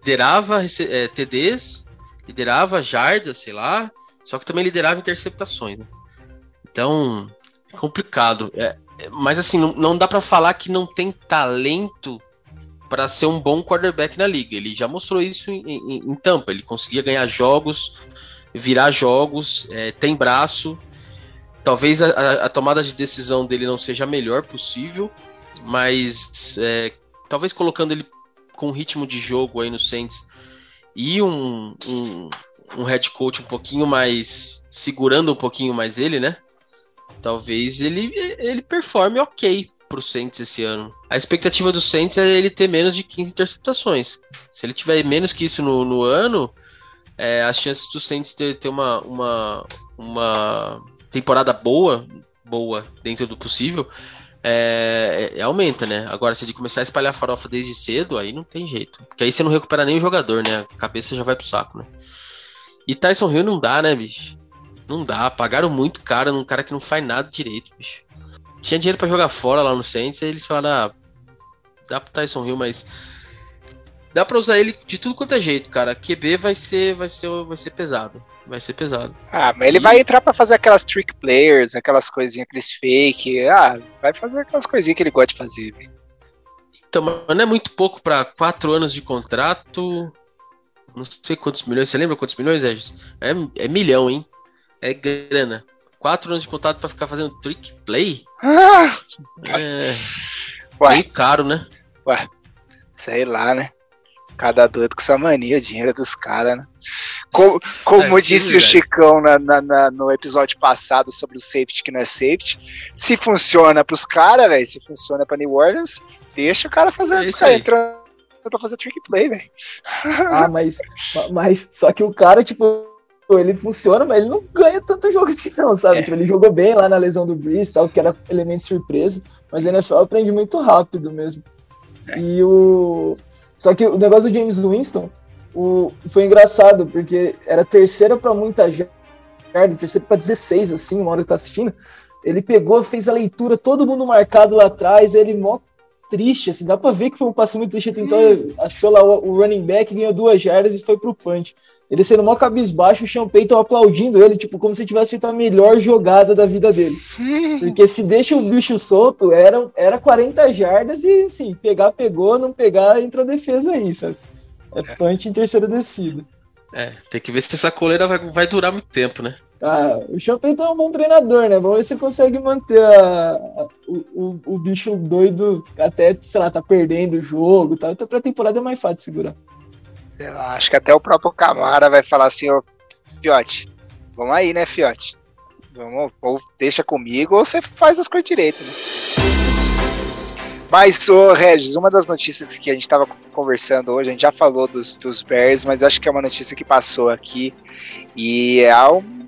liderava é, TDs, liderava jardas, sei lá, só que também liderava interceptações. Né? Então, é complicado. É, é mas assim, não, não dá para falar que não tem talento para ser um bom quarterback na liga. Ele já mostrou isso em, em, em Tampa. Ele conseguia ganhar jogos, virar jogos, é, tem braço. Talvez a, a, tomada de decisão dele não seja a melhor possível, mas é, talvez colocando ele com um ritmo de jogo aí no Saints e um, um, um head coach um pouquinho mais segurando um pouquinho mais ele, né? Talvez ele, ele performe ok pro Saints esse ano. A expectativa do Saints é ele ter menos de 15 interceptações. Se ele tiver menos que isso no, no ano, é, as chances do Saints ter, ter uma, uma, uma temporada boa, boa dentro do possível, é, é, aumenta, né? Agora, se ele começar a espalhar farofa desde cedo, aí não tem jeito. Porque aí você não recupera nem o jogador, né? A cabeça já vai pro saco, né? E Tyson Hill não dá, né, bicho? Não dá. Pagaram muito caro num cara que não faz nada direito, bicho. Tinha dinheiro para jogar fora lá no Saints, aí eles falaram, ah, dá pro Tyson Hill, mas dá para usar ele de tudo quanto é jeito, cara. QB vai ser, vai ser, vai ser pesado. Vai ser pesado. Ah, mas ele e... vai entrar para fazer aquelas trick players, aquelas coisinhas, aqueles fake. Ah, vai fazer aquelas coisinhas que ele gosta de fazer. Então, mas não é muito pouco para quatro anos de contrato. Não sei quantos milhões. Você lembra quantos milhões, Regis? É, é milhão, hein? É grana. Quatro anos de contrato para ficar fazendo trick play? Ah, é. Ué. Meio caro, né? Ué. Sei lá, né? Cada doido com sua mania, dinheiro dos caras, né? Como, como é, disse sim, o Chicão na, na, na, no episódio passado sobre o safety que não é safety, se funciona pros caras, velho, se funciona pra New Orleans, deixa o cara fazer, é ficar entrando pra fazer trick play, velho. Ah, mas, mas só que o cara, tipo, ele funciona, mas ele não ganha tanto jogo assim, não, sabe? É. Tipo, ele jogou bem lá na lesão do Breeze, tal, que era elemento surpresa, mas a NFL aprende muito rápido mesmo. É. E o. Só que o negócio do James Winston o... foi engraçado, porque era terceira para muita gente, terceira para 16, assim, uma hora que tá assistindo. Ele pegou, fez a leitura, todo mundo marcado lá atrás, ele mó triste, assim, dá pra ver que foi um passo muito triste. Então achou lá o, o, running back, ganhou duas jardas e foi pro punch. Ele sendo mó cabisbaixo, o Sean Payton aplaudindo ele, tipo, como se tivesse feito a melhor jogada da vida dele. Porque se deixa o bicho solto, era, era 40 jardas e, assim, pegar, pegou, não pegar, entra a defesa aí, sabe? É punch em terceira descida. É, tem que ver se essa coleira vai, vai durar muito tempo, né? Ah, o Champeyton é um bom treinador, né? Vamos ver se consegue manter a, a, o, o, bicho doido até, sei lá, tá perdendo o jogo. Tá? Então, pra temporada é mais fácil de segurar. Acho que até o próprio Camara vai falar assim, ô Fiote, vamos aí, né, Fiote? Vamos, ou deixa comigo ou você faz as coisas direito, né? Mas, ô Regis, uma das notícias que a gente estava conversando hoje, a gente já falou dos, dos Bears, mas acho que é uma notícia que passou aqui e é um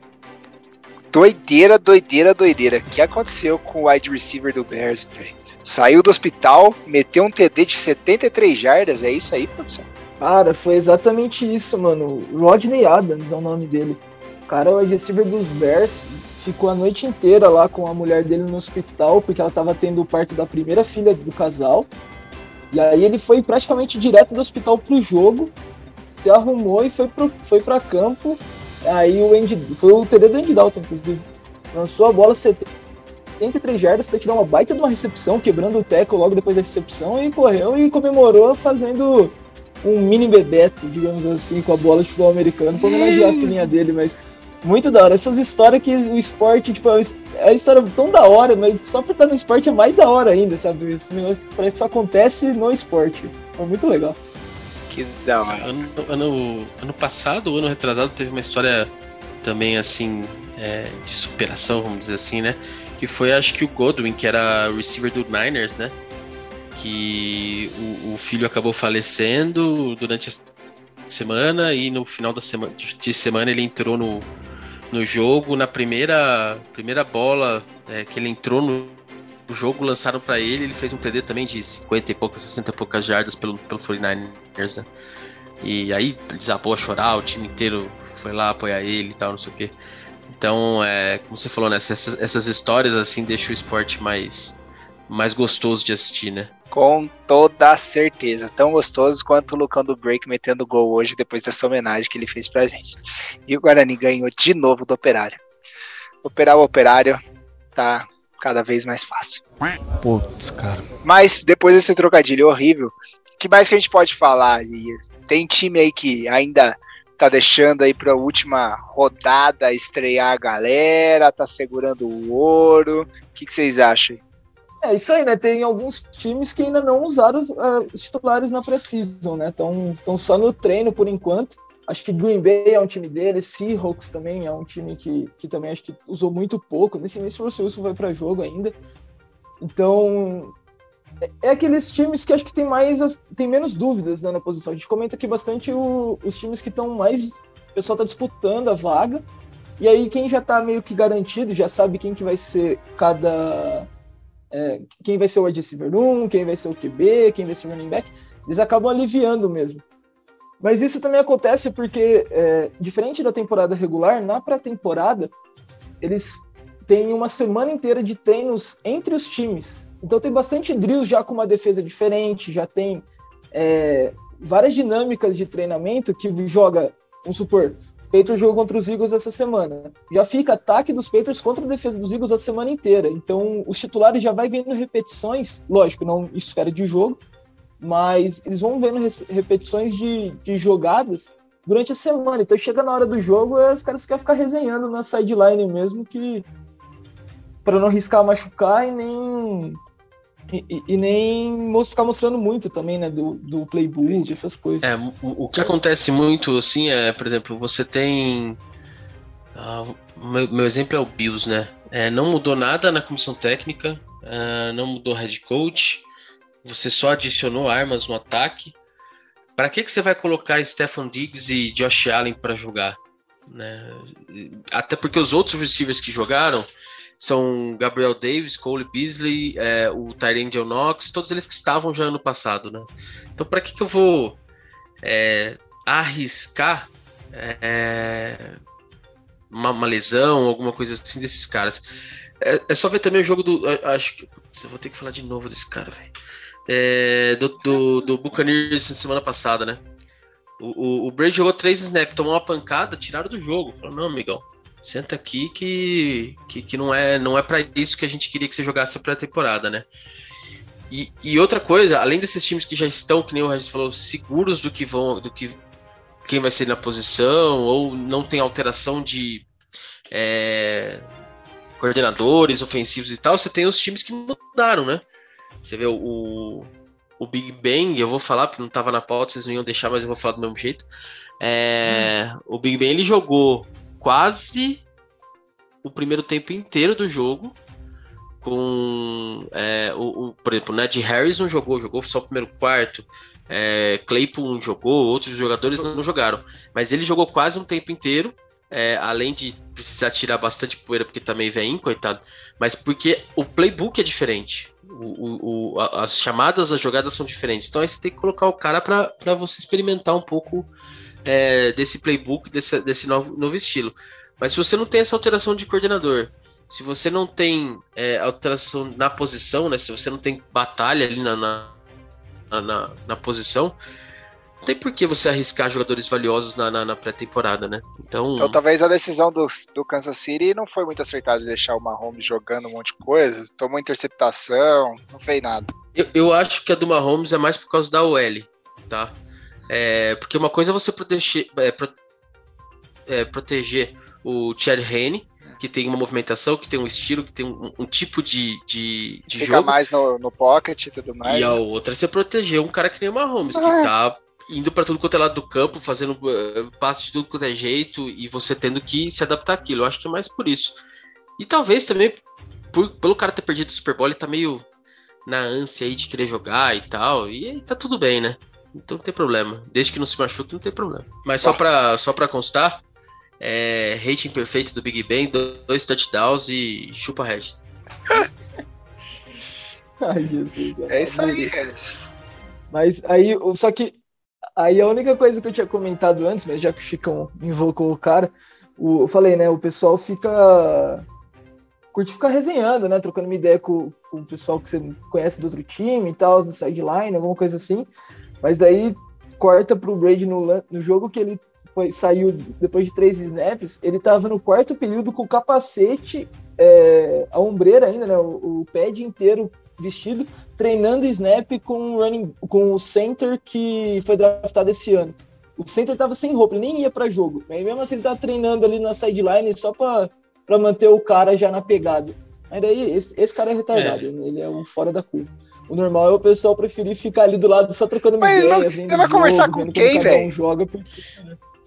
doideira, doideira, doideira. O que aconteceu com o wide receiver do Bears, velho? Saiu do hospital, meteu um TD de 73 jardas, é isso aí, produção? Cara, foi exatamente isso, mano. Rodney Adams é o nome dele. O cara é o receiver dos Bears, ficou a noite inteira lá com a mulher dele no hospital, porque ela tava tendo o parto da primeira filha do casal. E aí ele foi praticamente direto do hospital pro jogo, se arrumou e foi, pro, foi pra campo Aí o Andy, foi o TD do Andy Dalton, inclusive. Lançou a bola 73 jardas, até tirar uma baita de uma recepção, quebrando o teco logo depois da recepção e correu e comemorou fazendo um mini bebeto, digamos assim, com a bola de futebol americano pra homenagear a filhinha dele, mas muito da hora. Essas histórias que o esporte, tipo, é uma história tão da hora, mas só por estar no esporte é mais da hora ainda, sabe? Esse negócio parece que só acontece no esporte. É muito legal. Que da hora. Ano, ano, ano passado, ano retrasado, teve uma história também assim é, de superação, vamos dizer assim, né? Que foi acho que o Godwin, que era receiver do Niners, né? Que o, o filho acabou falecendo durante a semana e no final da semana de, semana ele entrou no, no jogo na primeira primeira bola é, que ele entrou no jogo lançaram para ele, ele fez um TD também de 50 e poucas, 60 e poucas jardas pelo, pelo 49ers, né? E aí desabou a chorar, o time inteiro foi lá apoiar ele e tal, não sei o quê. Então, é, como você falou, né, essas, essas histórias assim deixam o esporte mais, mais gostoso de assistir, né? Com toda certeza. Tão gostoso quanto o Lucão do Break metendo gol hoje, depois dessa homenagem que ele fez pra gente. E o Guarani ganhou de novo do Operário. Operar o Operário tá cada vez mais fácil. Putz, cara. Mas depois desse trocadilho horrível, o que mais que a gente pode falar? Tem time aí que ainda tá deixando aí para a última rodada estrear a galera, tá segurando o ouro. O que, que vocês acham? É isso aí, né? Tem alguns times que ainda não usaram os, uh, os titulares na Precision, né? Estão só no treino por enquanto. Acho que Green Bay é um time deles, Seahawks também é um time que, que também acho que usou muito pouco. Nesse início o Russell Wilson vai para jogo ainda. Então, é, é, aqueles times que acho que tem mais tem menos dúvidas né, na posição. A gente comenta aqui bastante o, os times que estão mais o pessoal está disputando a vaga. E aí quem já está meio que garantido, já sabe quem que vai ser cada é, quem vai ser o wide receiver 1, quem vai ser o QB, quem vai ser o running back, eles acabam aliviando mesmo. Mas isso também acontece porque, é, diferente da temporada regular, na pré-temporada, eles têm uma semana inteira de treinos entre os times. Então tem bastante drills já com uma defesa diferente, já tem é, várias dinâmicas de treinamento que joga, vamos supor, Patriots jogou contra os Eagles essa semana. Já fica ataque dos Patriots contra a defesa dos Eagles a semana inteira. Então, os titulares já vai vendo repetições, lógico, não esfera de jogo, mas eles vão vendo repetições de, de jogadas durante a semana. Então, chega na hora do jogo, os caras querem ficar resenhando na sideline mesmo, que para não arriscar machucar e nem e, e, nem ficar mostrando muito também, né, do, do playbook, essas coisas. É, o, o que acontece muito, assim, é, por exemplo, você tem. Uh, meu, meu, exemplo é o Bills, né? É, não mudou nada na comissão técnica, uh, não mudou head coach, você só adicionou armas no ataque. Para que, que você vai colocar Stefan Diggs e Josh Allen para jogar? Né? Até porque os outros receivers que jogaram são Gabriel Davis, Cole Beasley, é, o Tyrande Knox, todos eles que estavam já ano passado, né? Então, para que, que eu vou é, arriscar é, uma, uma, lesão, alguma coisa assim desses caras? É, é, só ver também o jogo do. Acho que. eu vou ter que falar de novo desse cara, velho. É, do, do, do Buccaneers semana passada, né? O, o, o Brady jogou três snaps, tomou uma pancada, tiraram do jogo. Falou, não, amigão, senta aqui que, que, que não é não é para isso que a gente queria que você jogasse a pré-temporada, né? E, e, outra coisa, além desses times que já estão, que nem o Regis falou, seguros do que vão, do que quem vai ser na posição, ou não tem alteração de é, coordenadores ofensivos e tal, você tem os times que mudaram, né? Você vê o, o Big Bang, eu vou falar, porque não estava na pauta, vocês não iam deixar, mas eu vou falar do mesmo jeito. É, hum. O Big Bang ele jogou quase o primeiro tempo inteiro do jogo. Com é, o, o, por exemplo, o Ned Harris não jogou, jogou só o primeiro quarto. É, Claypool jogou, outros jogadores não jogaram. Mas ele jogou quase um tempo inteiro. É, além de precisar tirar bastante poeira, porque também vem, coitado. Mas porque o playbook é diferente. O, o, as chamadas, as jogadas são diferentes. Então aí você tem que colocar o cara para você experimentar um pouco é, desse playbook, desse, desse novo, novo estilo. Mas se você não tem essa alteração de coordenador, se você não tem é, alteração na posição, né? Se você não tem batalha ali na, na, na, na posição, não tem por que você arriscar jogadores valiosos na, na, na pré-temporada, né? Então... então talvez a decisão do, do Kansas City não foi muito acertada de deixar o Mahomes jogando um monte de coisa, tomou interceptação, não fez nada. Eu, eu acho que a do Mahomes é mais por causa da OL, tá? É, porque uma coisa é você proteger, é, pro, é, proteger o Chad Henne, que tem uma movimentação, que tem um estilo, que tem um, um tipo de, de, de Fica jogo. mais no, no pocket e tudo mais. E a outra é você proteger um cara que nem o Mahomes, ah. que tá indo para tudo quanto é lado do campo, fazendo uh, passe de tudo quanto é jeito, e você tendo que se adaptar àquilo. Eu acho que é mais por isso. E talvez também, por, pelo cara ter perdido o Super Bowl, ele tá meio na ânsia aí de querer jogar e tal, e aí tá tudo bem, né? Então não tem problema. Desde que não se machuque, não tem problema. Mas só pra, só pra constar, é, rating perfeito do Big Bang, dois touchdowns e chupa Regis. Ai, Jesus. É isso aí, Mas aí, só que aí a única coisa que eu tinha comentado antes, mas já que o Chicão invocou o cara, o, eu falei, né, o pessoal fica curte ficar resenhando, né, trocando uma ideia com, com o pessoal que você conhece do outro time e tal, no sideline, alguma coisa assim. Mas daí corta pro Brady no, no jogo que ele foi, saiu depois de três snaps, ele tava no quarto período com o capacete, é, a ombreira ainda, né? O, o pad inteiro vestido, treinando snap com o, running, com o center que foi draftado esse ano. O center tava sem roupa, ele nem ia para jogo. Mas mesmo assim ele tava treinando ali na sideline só para manter o cara já na pegada. Mas daí, esse, esse cara é retardado, é. ele é um fora da curva. O normal é o pessoal preferir ficar ali do lado só trocando uma ideia. Não, ele vai conversar com quem, velho? Um joga porque...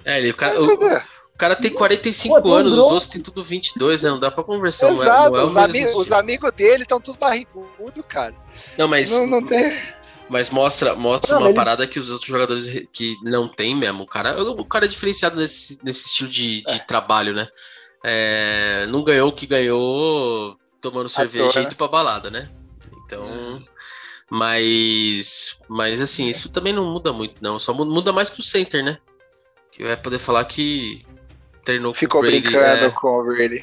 É, ele, o, cara, o, o cara tem 45 Pô, anos, os outros tem tudo 22, né? Não dá pra conversar. Exato, não é, não é os, ami os amigos dele estão tudo barrigudo, cara. Não, mas... Não, não tem... Mas mostra, mostra não, uma ele... parada que os outros jogadores que não tem mesmo. O cara, o cara é diferenciado nesse, nesse estilo de, de é. trabalho, né? É, não ganhou o que ganhou tomando cerveja e indo pra balada, né? Então, Mas, mas assim, isso também não muda muito, não. Só muda mais pro center, né? Que vai poder falar que treinou Ficou com o Brady. brincando é, com o Brady.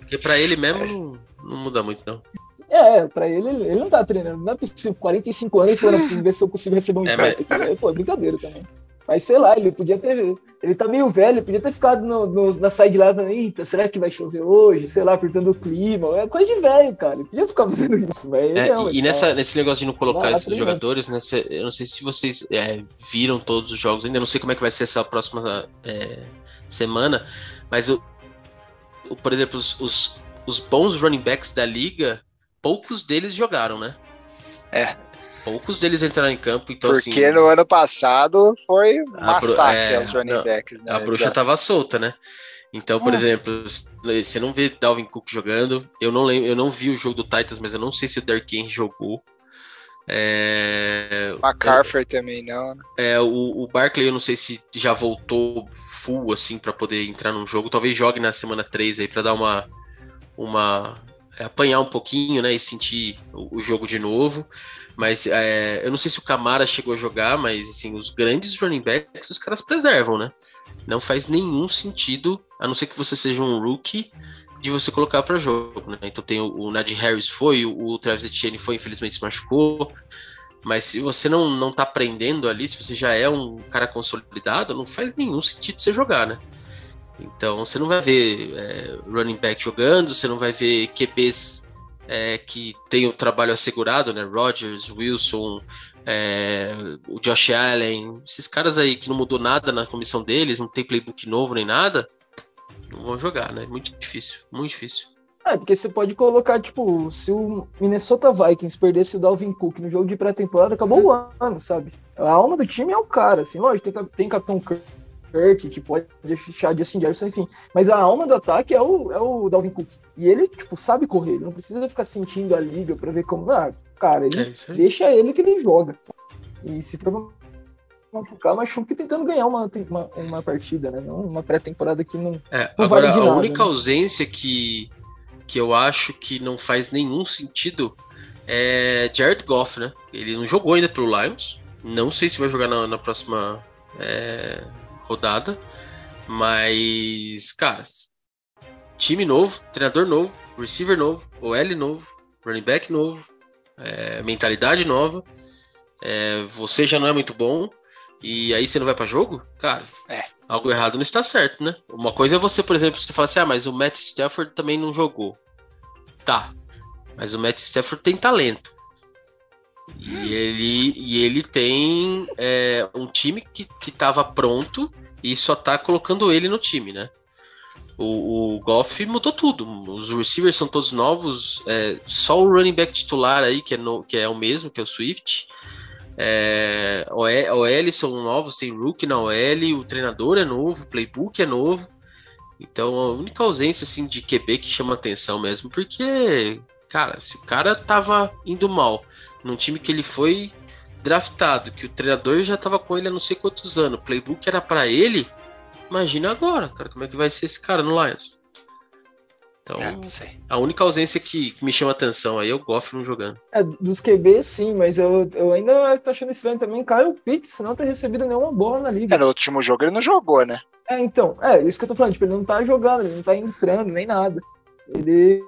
porque pra ele mesmo não, não muda muito, não. É, pra ele, ele não tá treinando. Não é possível, 45 anos, pô, não preciso ver se eu consigo receber um É, strike. Pô, é brincadeira também. Mas sei lá, ele podia ter. Ele tá meio velho, ele podia ter ficado no, no, na sideline falando, eita, será que vai chover hoje? Sei lá, apertando o clima. É coisa de velho, cara. Ele podia ficar fazendo isso, mas É, não, e tá- nessa, nesse negócio de não colocar esses jogadores, né? cê- eu não sei se vocês é, viram todos os jogos ainda, não sei como é que vai ser essa próxima é, semana, mas o, o- por exemplo, os, os, os bons running backs da liga, poucos deles jogaram, né? É. Poucos deles entraram em campo, então Porque assim. no ano passado foi um massacre é, aos running backs, né? A bruxa Exato. tava solta, né? Então, por Ah. exemplo, você não vê Dalvin Cook jogando. Eu não lembro, eu não vi o jogo do Titans, mas eu não sei se o Derrick Henry jogou. É, McCarthy também não, né? é, o, o Barkley eu não sei se já voltou full assim para poder entrar num jogo. Talvez jogue na semana 3 aí para dar uma uma é, apanhar um pouquinho, né, e sentir o, o jogo de novo. Mas é, eu não sei se o Camara chegou a jogar, mas assim, os grandes running backs os caras preservam, né? Não faz nenhum sentido, a não ser que você seja um rookie, de você colocar para jogo, né? Então tem o, o Najee Harris foi, o, o Travis Etienne foi, infelizmente se machucou. Mas se você não, não tá aprendendo ali, se você já é um cara consolidado, não faz nenhum sentido você jogar, né? Então você não vai ver é, running back jogando, você não vai ver QBs é, que tem o trabalho assegurado, né? Rodgers, Wilson, é, o Josh Allen, esses caras aí que não mudou nada na comissão deles, não tem playbook novo nem nada, não vão jogar, né? Muito difícil, muito difícil. É, porque você pode colocar, tipo, se o Minnesota Vikings perdesse o Dalvin Cook no jogo de pré-temporada, acabou o ano, sabe? A alma do time é o cara, assim, lógico, tem, tem Capitão Kirk, que pode deixar Justin Jefferson, enfim. Mas a alma do ataque é o, é o Dalvin Cook. E ele, tipo, sabe correr, ele não precisa ficar sentindo a liga pra ver como. Ah, cara, ele É deixa ele que ele joga. E se for machucar, machuca tentando ganhar uma, uma, uma partida, né? Não uma pré-temporada que não. É, Não agora, vale a nada, única né? ausência que, que eu acho que não faz nenhum sentido é Jared Goff, né? Ele não jogou ainda pelo Lions. Não sei se vai jogar na, na próxima é, rodada. Mas, cara, time novo, treinador novo, receiver novo, OL novo, running back novo, é, mentalidade nova. é, você já não é muito bom. E aí você não vai pra jogo? Cara, algo errado não está certo, né? Uma coisa é você, por exemplo, você fala assim, ah, mas o Matt Stafford também não jogou. Tá, mas o Matt Stafford tem talento. E ele, e ele tem é, um time que, que tava pronto e só tá colocando ele no time, né? O, o Goff mudou tudo. Os receivers são todos novos. é, só o running back titular aí, que é, no- que é o mesmo, que é o Swift. É, OL, são novos, tem Rook na OL, o treinador é novo, o playbook é novo. Então a única ausência assim, de QB que chama atenção mesmo, porque, cara, se o cara tava indo mal num time que ele foi draftado, que o treinador já tava com ele há não sei quantos anos, o playbook era pra ele, imagina agora, cara, como é que vai ser esse cara no Lions? Então, É, não sei. a única ausência que, que me chama atenção aí é o Goff não jogando. É, dos QB, sim, mas eu, eu ainda tô achando estranho também o Kyle Pitts não ter recebido nenhuma bola na liga. É, no último jogo ele não jogou, né? É, então, é, isso que eu tô falando, tipo, ele não tá jogando, ele não tá entrando, nem nada. Ele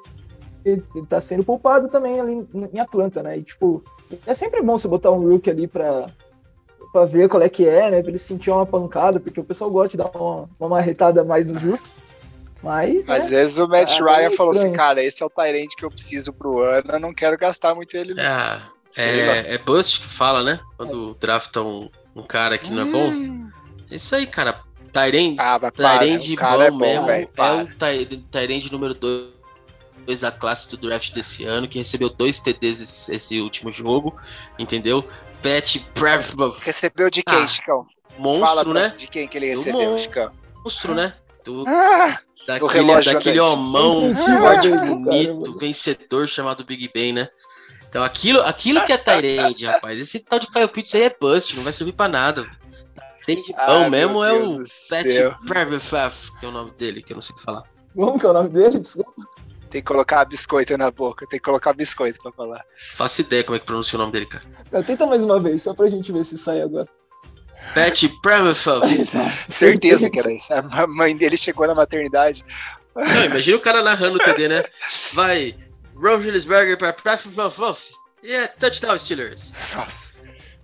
tá sendo poupado também ali em- Atlanta, né? E, tipo, é sempre bom você botar um rookie ali pra, pra ver qual é que é, né? Pra ele sentir uma pancada, porque o pessoal gosta de dar uma, uma marretada a mais nos rookies. Mas, Mas né? às vezes o Matt Ah, Ryan é falou assim, cara, esse é o Tyrant que eu preciso pro ano, eu não quero gastar muito ele. É, é, é Bust que fala, né? Quando draftam um, um cara que não é bom. Hum. É isso aí, cara. Tyrande Ah, Tyrande o cara é bom bom, mesmo velho. é o Ty- Tyrande número 2 da classe do draft desse ano, que recebeu dois TDs esse, esse último jogo, entendeu? Pat Prevov, Recebeu de quem, Ah, Chicão? Fala monstro, pra- né? de quem que ele Do recebeu, mon- Chicão. Monstro, né? Do, Ah, daquele relógio daquele homão dele, bonito, cara. vencedor chamado Big Ben, né? Então aquilo, aquilo que é Tyrande, rapaz. Esse tal de Kyle Pitts aí é bust, não vai servir pra nada. Tyrande bom Ai, mesmo é o do. Pat Prevov, que é o nome dele, que eu não sei o que falar. Como que é o nome dele? Desculpa. Tem que colocar biscoito na boca, tem que colocar biscoito pra falar. Faço ideia como é que pronuncia o nome dele, cara. Não, tenta mais uma vez, só pra gente ver se sai agora. Pat Pramathov. Certeza que era isso. A mãe dele chegou na maternidade. Não, imagina o cara narrando o TD, né? Vai, Roethlisberger para Pramathov. E yeah, touchdown Steelers. Nossa.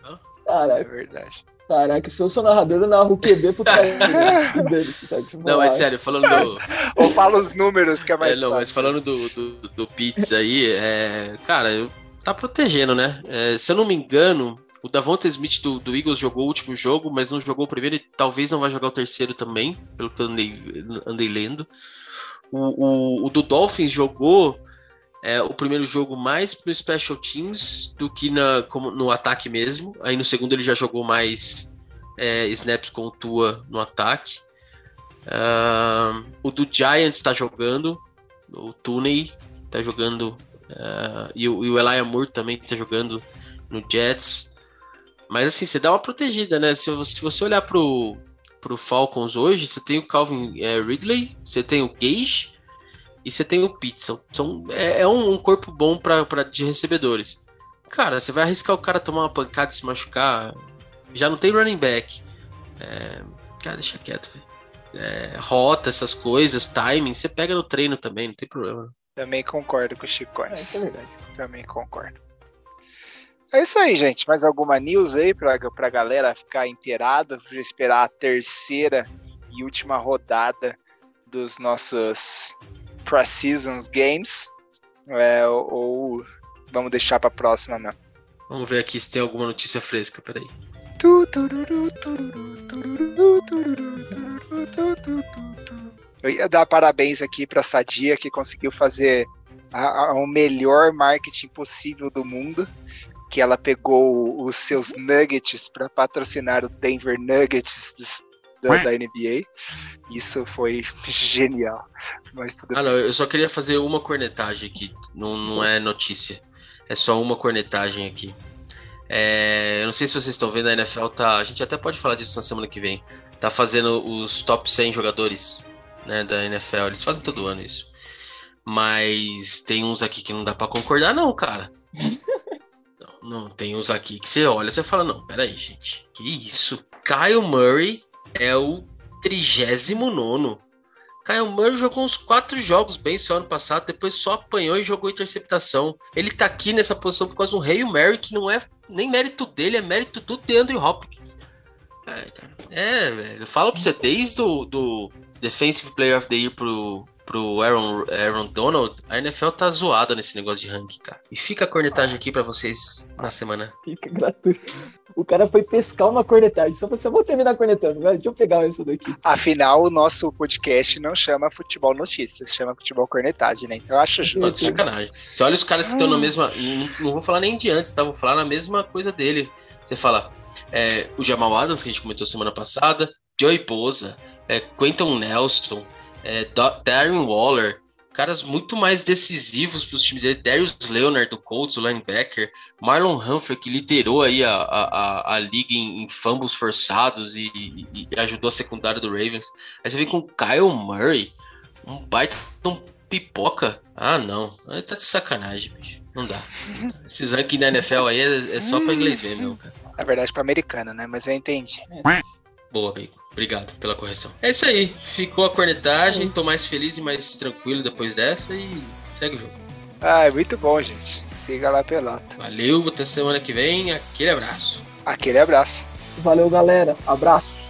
É Caraca, verdade. Caraca, se eu sou narrador, eu narro o QB pro dele, sabe? Tipo, Não, mas sério, falando do. Ou fala os números que é mais É, não, mas fácil. falando do, do, do Pitts aí, é, cara, eu, tá protegendo, né? É, se eu não me engano, o Davonta Smith do, do Eagles jogou o último jogo, mas não jogou o primeiro e talvez não vai jogar o terceiro também, pelo que eu andei, andei lendo. O, o, o do Dolphins jogou é, o primeiro jogo mais pro Special Teams do que na, como, no ataque mesmo. Aí no segundo ele já jogou mais é, snaps com o Tua no ataque. Ah, o do Giants tá jogando. O Tooney tá jogando. ah, e, o, e o Moore também tá jogando no Jets. Mas assim, você dá uma protegida, né? Se, se você olhar pro, pro Falcons hoje, você tem o Calvin é, Ridley, você tem o Gage e você tem o Pitts. São, é, é um, um corpo bom pra, pra, de recebedores. Cara, você vai arriscar o cara tomar uma pancada e se machucar. Já não tem running back. É, cara, deixa quieto, velho. É, rota, essas coisas, timing, você pega no treino também, não tem problema. Também concordo com o É, isso Chicones. é verdade. Também concordo. É isso aí, gente. Mais alguma news aí pra, pra galera ficar inteirada, pra esperar a terceira e última rodada dos nossos Pre-Seasons Games? É, ou, ou vamos deixar pra próxima, não? Vamos ver aqui se tem alguma notícia fresca, peraí. Eu ia dar parabéns aqui pra Sadia, que conseguiu fazer a- a- o melhor marketing possível do mundo. Que ela pegou os seus nuggets para patrocinar o Denver Nuggets da, da NBA. Isso foi genial. Mas tudo Ah, não, eu só queria fazer uma cornetagem aqui. Não, não é notícia. É só uma cornetagem aqui. É, eu não sei se vocês estão vendo, a NFL tá. A gente até pode falar disso na semana que vem. Tá fazendo os top 100 jogadores né, da NFL. Eles fazem todo ano isso. Mas tem uns aqui que não dá pra concordar, não, cara. Não, não, tem uns aqui que você olha e você fala, não, peraí, gente. Que isso? Kyle Murray é o 39 Kyle Murray jogou uns quatro jogos bem só ano passado, depois só apanhou e jogou interceptação. Ele tá aqui nessa posição por causa do Hail Mary, que não é nem mérito dele, é mérito do DeAndre Hopkins. É, cara. É, velho. Eu falo pra você, desde o do Defensive Player of the Year pro, pro Aaron, Aaron Donald, a NFL tá zoada nesse negócio de ranking, cara. E fica a cornetagem aqui pra vocês na semana. Fica gratuito. O cara foi pescar uma cornetagem. Só você, vou terminar cornetando, velho. Deixa eu pegar essa daqui. Afinal, o nosso podcast não chama Futebol Notícias, chama Futebol Cornetagem, né? Então eu acho Tô justo. de sacanagem. Você olha os caras que estão na mesma. Não, não vou falar nem de antes, tá? Vou falar na mesma coisa dele. Você fala, é, o Jamal Adams, que a gente comentou semana passada, Joey Bosa, é, Quentin Nelson, é, Darren Waller, caras muito mais decisivos para os times dele. Darius Leonard do Colts, o linebacker, Marlon Humphrey, que liderou aí a, a, a, liga em, em fumbles forçados e, e- e ajudou a secundária do Ravens. Aí você vem com Kyle Murray, um baita um pipoca. Ah, não. Tá de sacanagem, bicho. Não dá. Esses rankings da NFL aí é, é só pra inglês ver, meu, cara. Na verdade, para americano, né? Mas eu entendi. Boa, amigo. Obrigado pela correção. É isso aí. Ficou a cornetagem. É isso. Tô mais feliz e mais tranquilo depois dessa e segue o jogo. Ah, é muito bom, gente. Siga lá pelota. Valeu, até semana que vem. Aquele abraço. Aquele abraço. Valeu, galera. Abraço.